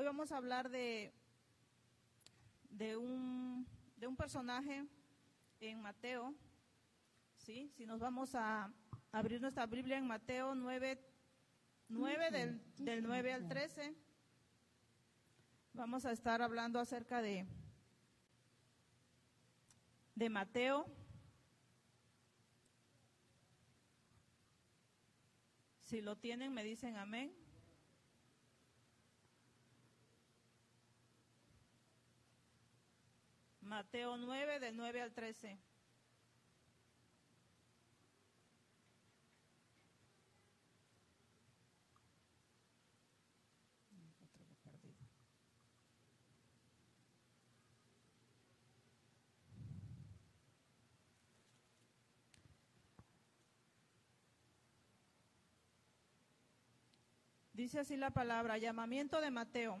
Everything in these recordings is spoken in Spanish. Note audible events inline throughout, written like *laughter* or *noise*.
hoy vamos a hablar de, de, un, de un personaje en Mateo, ¿sí? Si nos vamos a abrir nuestra Biblia en Mateo 9, 9 del, del 9 al 13, vamos a estar hablando acerca de, de Mateo. Si lo tienen, me dicen amén. Mateo 9, del 9 al 13. Dice así la palabra, llamamiento de Mateo.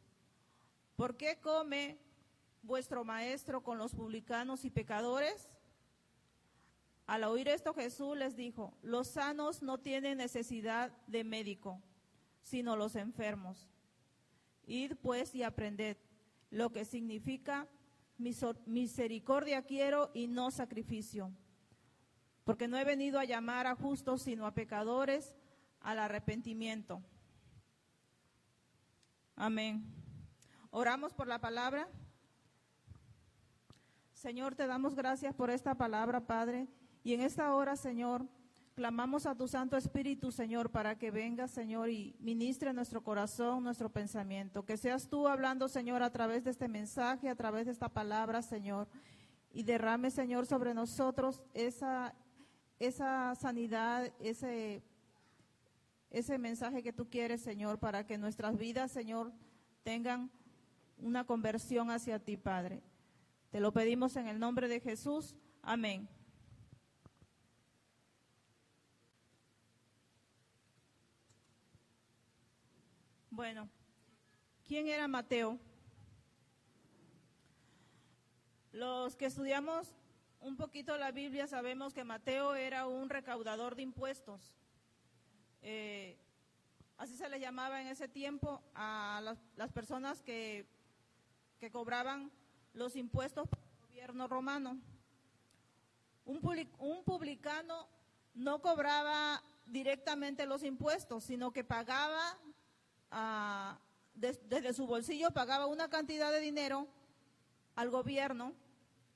¿Por qué come vuestro maestro con los publicanos y pecadores? Al oír esto Jesús les dijo, los sanos no tienen necesidad de médico, sino los enfermos. Id pues y aprended lo que significa misericordia quiero y no sacrificio, porque no he venido a llamar a justos, sino a pecadores al arrepentimiento. Amén. Oramos por la palabra. Señor, te damos gracias por esta palabra, Padre. Y en esta hora, Señor, clamamos a tu Santo Espíritu, Señor, para que venga, Señor, y ministre nuestro corazón, nuestro pensamiento. Que seas tú hablando, Señor, a través de este mensaje, a través de esta palabra, Señor. Y derrame, Señor, sobre nosotros esa, esa sanidad, ese, ese mensaje que tú quieres, Señor, para que nuestras vidas, Señor, tengan una conversión hacia ti, Padre. Te lo pedimos en el nombre de Jesús. Amén. Bueno, ¿quién era Mateo? Los que estudiamos un poquito la Biblia sabemos que Mateo era un recaudador de impuestos. Eh, así se le llamaba en ese tiempo a las, las personas que que cobraban los impuestos por el gobierno romano. Un, publicano no cobraba directamente los impuestos, sino que pagaba ah, desde su bolsillo, pagaba una cantidad de dinero al gobierno,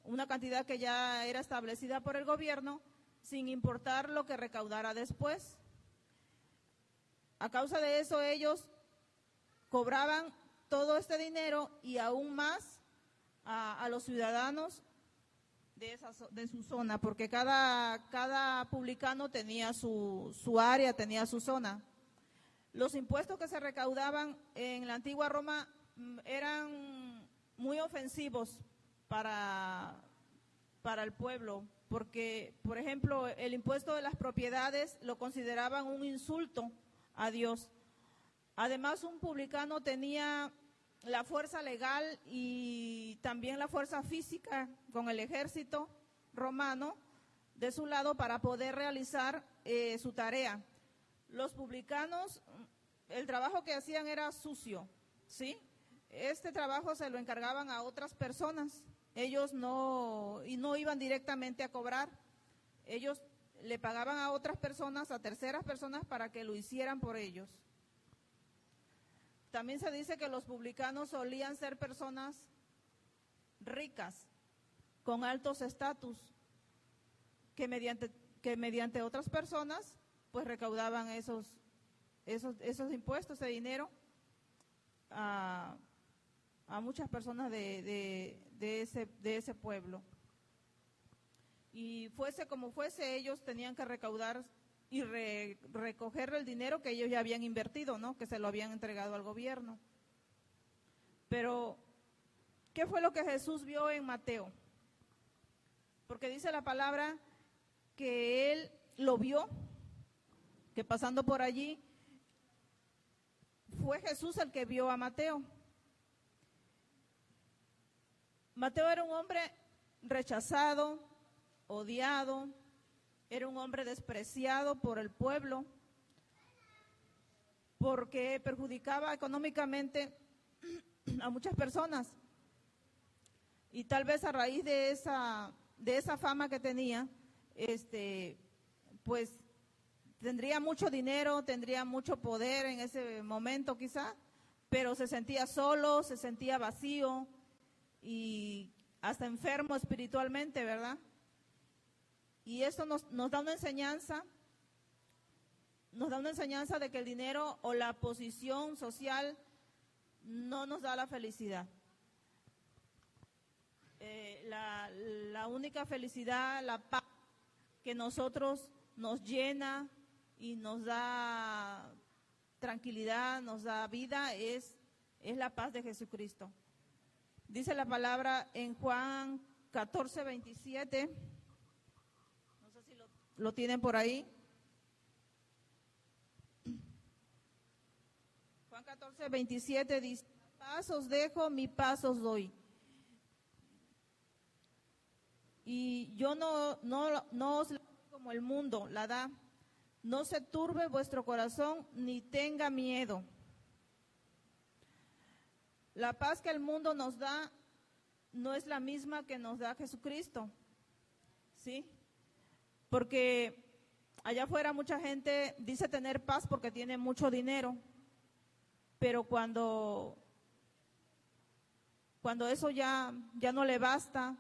una cantidad que ya era establecida por el gobierno, sin importar lo que recaudara después. A causa de eso ellos cobraban todo este dinero y aún más a, los ciudadanos de, esa, de su zona, porque cada, cada publicano tenía su, su área, tenía su zona. Los impuestos que se recaudaban en la antigua Roma mm, eran muy ofensivos para, para el pueblo, porque, por ejemplo, el impuesto de las propiedades lo consideraban un insulto a Dios. Además, un publicano tenía la fuerza legal y también la fuerza física con el ejército romano de su lado para poder realizar eh, su tarea. Los publicanos, el trabajo que hacían era sucio, ¿sí? Este trabajo se lo encargaban a otras personas. Ellos no, y no iban directamente a cobrar. Ellos le pagaban a otras personas, a terceras personas, para que lo hicieran por ellos. También se dice que los publicanos solían ser personas ricas, con altos estatus, que mediante, que mediante otras personas pues recaudaban esos, esos, esos impuestos, ese dinero a, muchas personas de, de, ese, de ese pueblo. Y fuese como fuese, ellos tenían que recaudar y recoger el dinero que ellos ya habían invertido, ¿no? Que se lo habían entregado al gobierno. Pero, ¿qué fue lo que Jesús vio en Mateo? Porque dice la palabra que él lo vio, que pasando por allí, fue Jesús el que vio a Mateo. Mateo era un hombre rechazado, odiado, era un hombre despreciado por el pueblo porque perjudicaba económicamente a muchas personas. Y tal vez a raíz de esa, de esa fama que tenía, este, pues tendría mucho dinero, tendría mucho poder en ese momento quizá, pero se sentía solo, se sentía vacío y hasta enfermo espiritualmente, ¿verdad? Y esto nos, da una enseñanza, nos da una enseñanza de que el dinero o la posición social no nos da la felicidad. Eh, la, la única felicidad, la paz que nosotros nos llena y nos da tranquilidad, nos da vida, es, es la paz de Jesucristo. Dice la palabra en Juan 14, 27 lo tienen por ahí. Juan 14, 27 dice, paz os dejo, mi paz os doy. Y yo no, no, no os como el mundo la da. No se turbe vuestro corazón ni tenga miedo. La paz que el mundo nos da no es la misma que nos da Jesucristo. ¿Sí? Porque allá afuera mucha gente dice tener paz porque tiene mucho dinero, pero cuando, cuando eso ya, ya no le basta,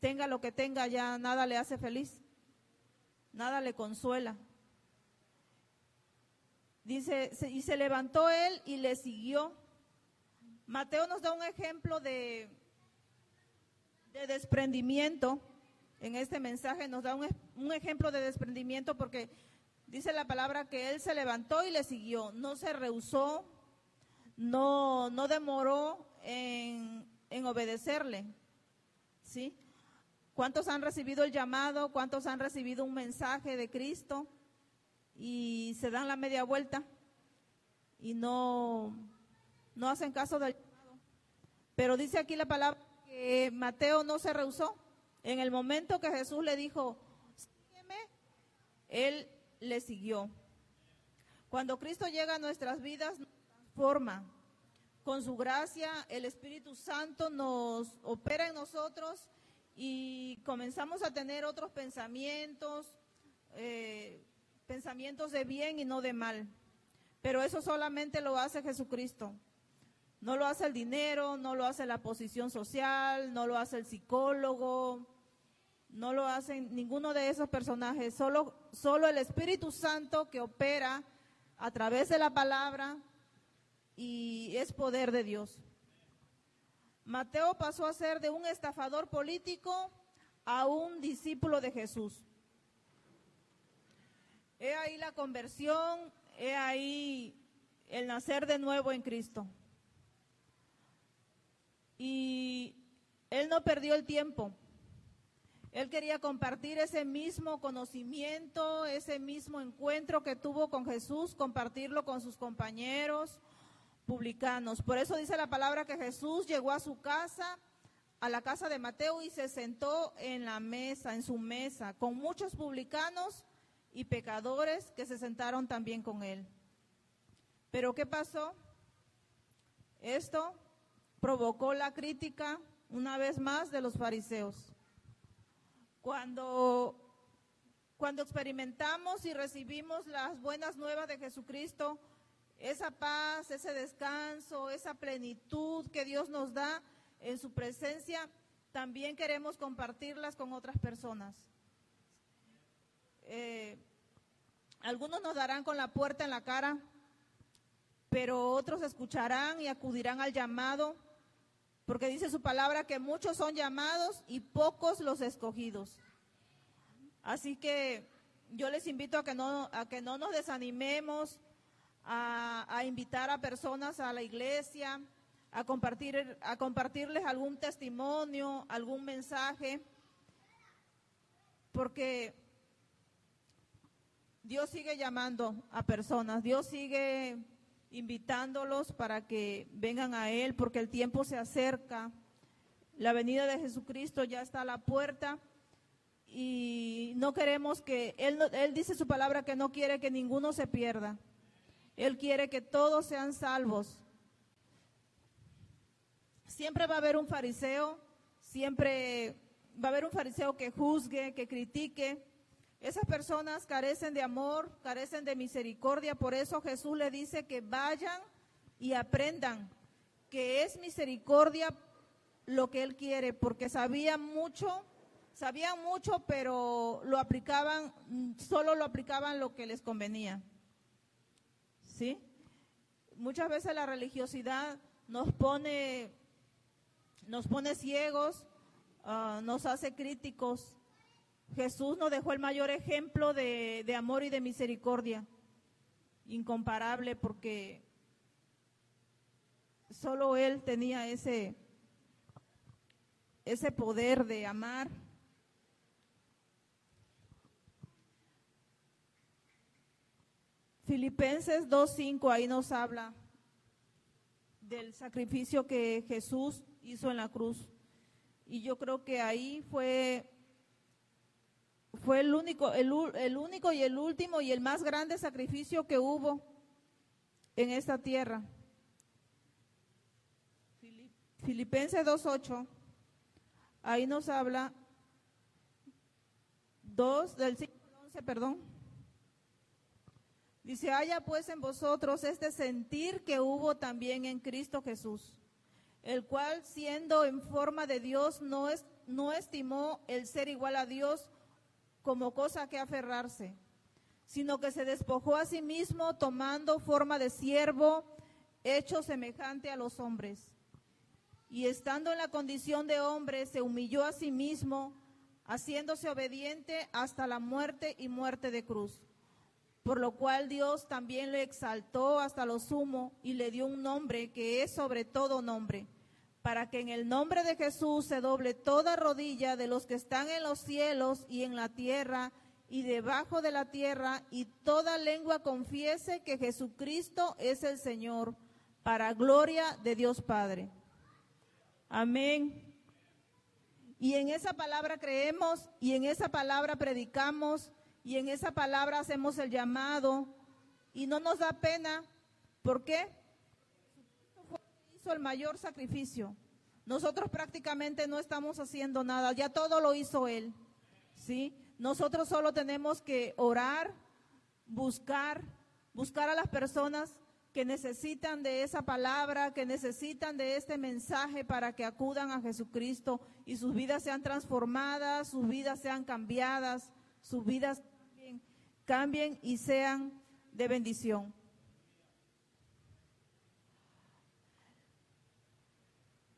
tenga lo que tenga, ya nada le hace feliz, nada le consuela. Dice, y se levantó él y le siguió. Mateo nos da un ejemplo de, de desprendimiento en este mensaje nos da un, ejemplo de desprendimiento porque dice la palabra que él se levantó y le siguió, no se rehusó, no, no demoró en, en obedecerle. ¿Sí? ¿Cuántos han recibido el llamado? ¿Cuántos han recibido un mensaje de Cristo? Y se dan la media vuelta y no, no hacen caso del llamado. Pero dice aquí la palabra que Mateo no se rehusó. En el momento que Jesús le dijo, sígueme, él le siguió. Cuando Cristo llega a nuestras vidas, nos transforma. Con su gracia, el Espíritu Santo nos opera en nosotros y comenzamos a tener otros pensamientos, eh, pensamientos de bien y no de mal. Pero eso solamente lo hace Jesucristo. No lo hace el dinero, no lo hace la posición social, no lo hace el psicólogo, no lo hacen ninguno de esos personajes, solo, solo el Espíritu Santo que opera a través de la palabra y es poder de Dios. Mateo pasó a ser de un estafador político a un discípulo de Jesús. He ahí la conversión, he ahí el nacer de nuevo en Cristo. Y él no perdió el tiempo. Él quería compartir ese mismo conocimiento, ese mismo encuentro que tuvo con Jesús, compartirlo con sus compañeros publicanos. Por eso dice la palabra que Jesús llegó a su casa, a la casa de Mateo, y se sentó en la mesa, en su mesa, con muchos publicanos y pecadores que se sentaron también con él. Pero ¿qué pasó? Esto provocó la crítica una vez más de los fariseos. Cuando, cuando experimentamos y recibimos las buenas nuevas de Jesucristo, esa paz, ese descanso, esa plenitud que Dios nos da en su presencia, también queremos compartirlas con otras personas. Eh, algunos nos darán con la puerta en la cara, pero otros escucharán y acudirán al llamado porque dice su palabra que muchos son llamados y pocos los escogidos. Así que yo les invito a que no, a que no nos desanimemos, a, a invitar a personas a la iglesia, a, compartir, a compartirles algún testimonio, algún mensaje, porque Dios sigue llamando a personas, Dios sigue invitándolos para que vengan a Él, porque el tiempo se acerca, la venida de Jesucristo ya está a la puerta y no queremos que, Él, él dice su palabra que no quiere que ninguno se pierda, Él quiere que todos sean salvos. Siempre va a haber un fariseo, siempre va a haber un fariseo que juzgue, que critique. Esas personas carecen de amor, carecen de misericordia, por eso Jesús le dice que vayan y aprendan que es misericordia lo que él quiere, porque sabían mucho, sabían mucho, pero lo aplicaban, solo lo aplicaban lo que les convenía. ¿Sí? Muchas veces la religiosidad nos pone nos pone ciegos, ah, nos hace críticos. Jesús nos dejó el mayor ejemplo de, de amor y de misericordia, incomparable porque solo Él tenía ese, ese poder de amar. Filipenses 2.5 ahí nos habla del sacrificio que Jesús hizo en la cruz. Y yo creo que ahí fue, fue el, único, el, el único y el último y el más grande sacrificio que hubo en esta tierra. Filipenses 2.8, ahí nos habla 2 del 5 11, perdón. Dice, haya pues en vosotros este sentir que hubo también en Cristo Jesús el cual siendo en forma de Dios no, es, no estimó el ser igual a Dios como cosa que aferrarse, sino que se despojó a sí mismo tomando forma de siervo, hecho semejante a los hombres. Y estando en la condición de hombre, se humilló a sí mismo, haciéndose obediente hasta la muerte y muerte de cruz. Por lo cual Dios también le exaltó hasta lo sumo y le dio un nombre que es sobre todo nombre para que en el nombre de Jesús se doble toda rodilla de los que están en los cielos y en la tierra y debajo de la tierra, y toda lengua confiese que Jesucristo es el Señor, para gloria de Dios Padre. Amén. Y en esa palabra creemos, y en esa palabra predicamos, y en esa palabra hacemos el llamado, y no nos da pena. ¿Por qué? El mayor sacrificio. Nosotros prácticamente no estamos haciendo nada, ya todo lo hizo Él. ¿sí? Nosotros solo tenemos que orar, buscar, buscar a las personas que necesitan de esa palabra, que necesitan de este mensaje para que acudan a Jesucristo y sus vidas sean transformadas, sus vidas sean cambiadas, sus vidas cambien y sean de bendición.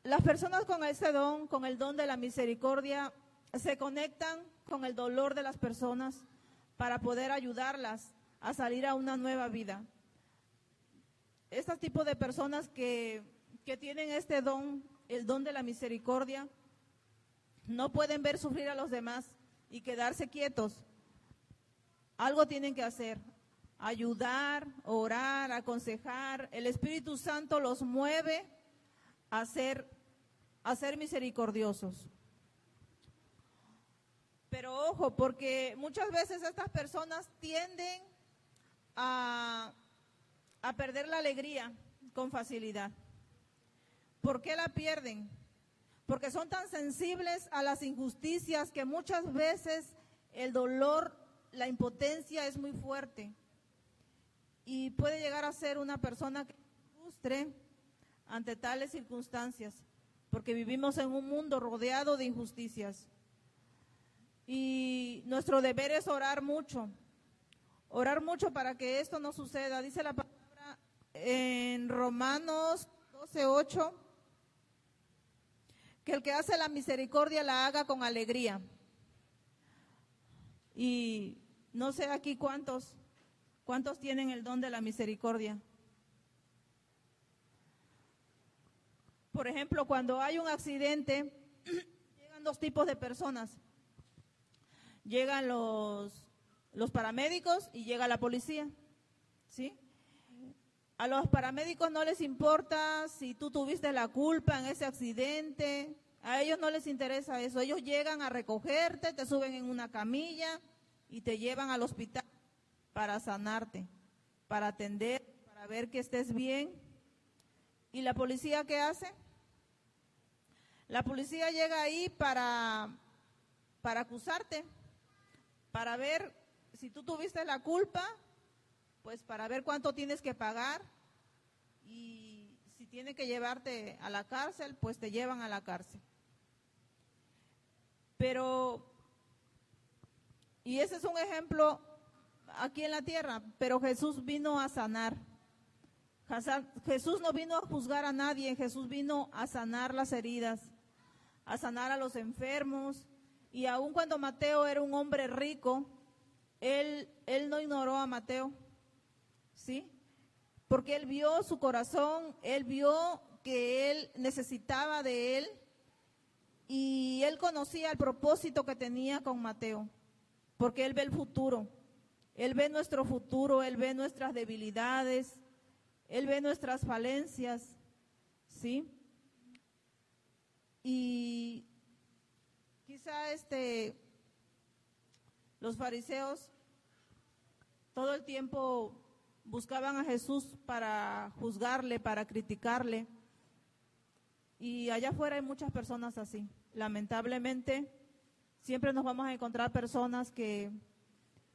Las personas con ese don, con el don de la misericordia, se conectan con el dolor de las personas para poder ayudarlas a salir a una nueva vida. Este tipo de personas que, que tienen este don, el don de la misericordia, no pueden ver sufrir a los demás y quedarse quietos. Algo tienen que hacer, ayudar, orar, aconsejar. El Espíritu Santo los mueve a ser a ser misericordiosos. Pero ojo, porque muchas veces estas personas tienden a, a perder la alegría con facilidad. ¿Por qué la pierden? Porque son tan sensibles a las injusticias que muchas veces el dolor, la impotencia es muy fuerte. Y puede llegar a ser una persona que frustre ante tales circunstancias porque vivimos en un mundo rodeado de injusticias. Y nuestro deber es orar mucho, orar mucho para que esto no suceda. Dice la palabra en Romanos 12:8 que el que hace la misericordia la haga con alegría. Y no sé aquí cuántos ¿Cuántos tienen el don de la misericordia? Por ejemplo, cuando hay un accidente, *clears throat* llegan dos tipos de personas. Llegan los, los paramédicos y llega la policía. ¿Sí? A los paramédicos no les importa si tú tuviste la culpa en ese accidente, a ellos no les interesa eso. Ellos llegan a recogerte, te suben en una camilla y te llevan al hospital para sanarte, para atender, para ver que estés bien. ¿Y la policía qué hace? La policía llega ahí para, para acusarte, para ver si tú tuviste la culpa, pues para ver cuánto tienes que pagar y si tiene que llevarte a la cárcel, pues te llevan a la cárcel. Pero, y ese es un ejemplo aquí en la tierra, pero Jesús vino a sanar. Jesús no vino a juzgar a nadie, Jesús vino a sanar las heridas, a sanar a los enfermos. Y aun cuando Mateo era un hombre rico, él, él no ignoró a Mateo, ¿sí? Porque él vio su corazón, él vio que él necesitaba de él y él conocía el propósito que tenía con Mateo, porque él ve el futuro. Él ve nuestro futuro, Él ve nuestras debilidades, Él ve nuestras falencias, ¿sí? Y quizá este, los fariseos todo el tiempo buscaban a Jesús para juzgarle, para criticarle. Y allá afuera hay muchas personas así. Lamentablemente, siempre nos vamos a encontrar personas que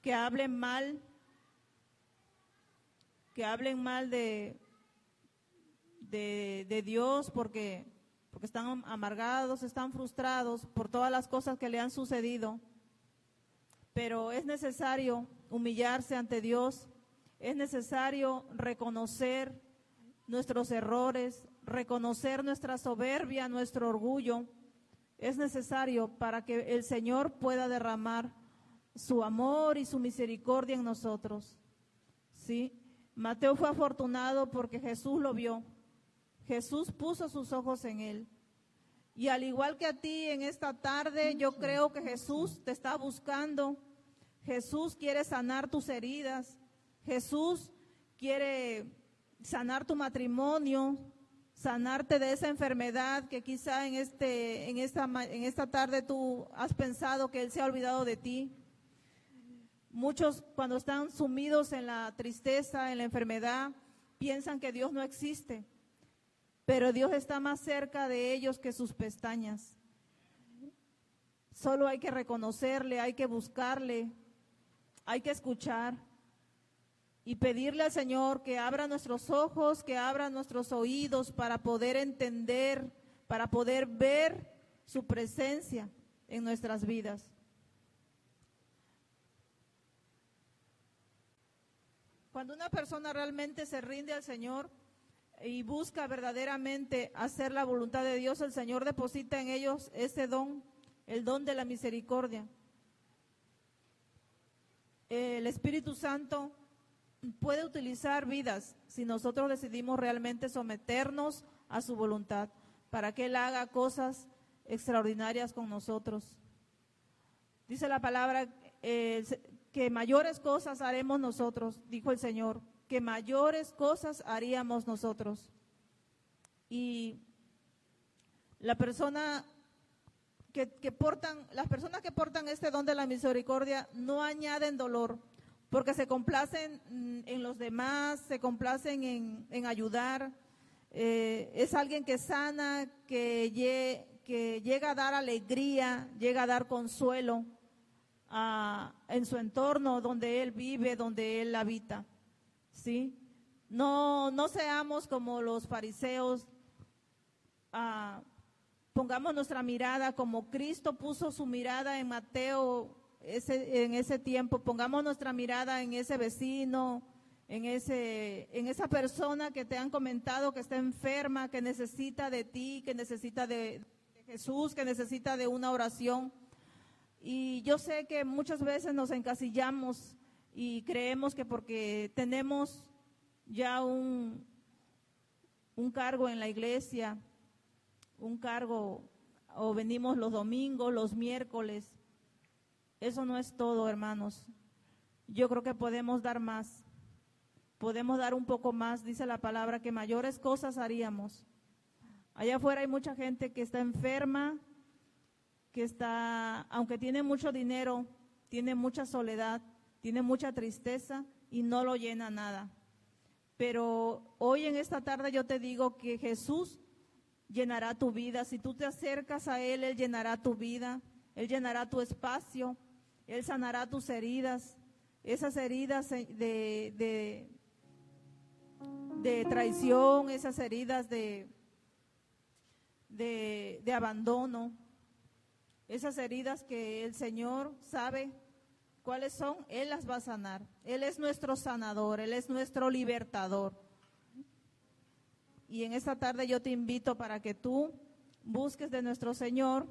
que hablen mal, que hablen mal de, de, Dios porque, porque están amargados, están frustrados por todas las cosas que le han sucedido. Pero es necesario humillarse ante Dios, es necesario reconocer nuestros errores, reconocer nuestra soberbia, nuestro orgullo. Es necesario para que el Señor pueda derramar su amor y su misericordia en nosotros. ¿Sí? Mateo fue afortunado porque Jesús lo vio. Jesús puso sus ojos en él. Y al igual que a ti en esta tarde, yo creo que Jesús te está buscando. Jesús quiere sanar tus heridas. Jesús quiere sanar tu matrimonio, sanarte de esa enfermedad que quizá en este en esta en esta tarde tú has pensado que él se ha olvidado de ti. Muchos cuando están sumidos en la tristeza, en la enfermedad, piensan que Dios no existe, pero Dios está más cerca de ellos que sus pestañas. Solo hay que reconocerle, hay que buscarle, hay que escuchar y pedirle al Señor que abra nuestros ojos, que abra nuestros oídos para poder entender, para poder ver su presencia en nuestras vidas. Cuando una persona realmente se rinde al Señor y busca verdaderamente hacer la voluntad de Dios, el Señor deposita en ellos ese don, el don de la misericordia. El Espíritu Santo puede utilizar vidas si nosotros decidimos realmente someternos a su voluntad para que Él haga cosas extraordinarias con nosotros. Dice la palabra, eh, que mayores cosas haremos nosotros, dijo el Señor, que mayores cosas haríamos nosotros. Y la persona que, portan, las personas que portan este don de la misericordia no añaden dolor, porque se complacen en los demás, se complacen en, ayudar. Eh, es alguien que sana, que, que llega a dar alegría, llega a dar consuelo en su entorno donde él vive, donde él habita. ¿Sí? No, no seamos como los fariseos. Ah, pongamos nuestra mirada como Cristo puso su mirada en Mateo ese, en ese tiempo. Pongamos nuestra mirada en ese vecino, en, ese, en esa persona que te han comentado que está enferma, que necesita de ti, que necesita de Jesús, que necesita de una oración. Y yo sé que muchas veces nos encasillamos y creemos que porque tenemos ya un, un cargo en la iglesia, un cargo o venimos los domingos, los miércoles, eso no es todo, hermanos. Yo creo que podemos dar más. Podemos dar un poco más, dice la palabra, que mayores cosas haríamos. Allá afuera hay mucha gente que está enferma, que está, aunque tiene mucho dinero, tiene mucha soledad, tiene mucha tristeza y no lo llena nada. Pero hoy en esta tarde yo te digo que Jesús llenará tu vida. Si tú te acercas a Él, Él llenará tu vida, Él llenará tu espacio, Él sanará tus heridas, esas heridas de, de, de traición, esas heridas de, de abandono, esas heridas que el Señor sabe cuáles son, Él las va a sanar. Él es nuestro sanador, Él es nuestro libertador. Y en esta tarde yo te invito para que tú busques de nuestro Señor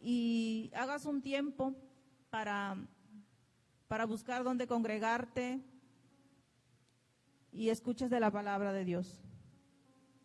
y hagas un tiempo para, para buscar dónde congregarte y escuches de la palabra de Dios.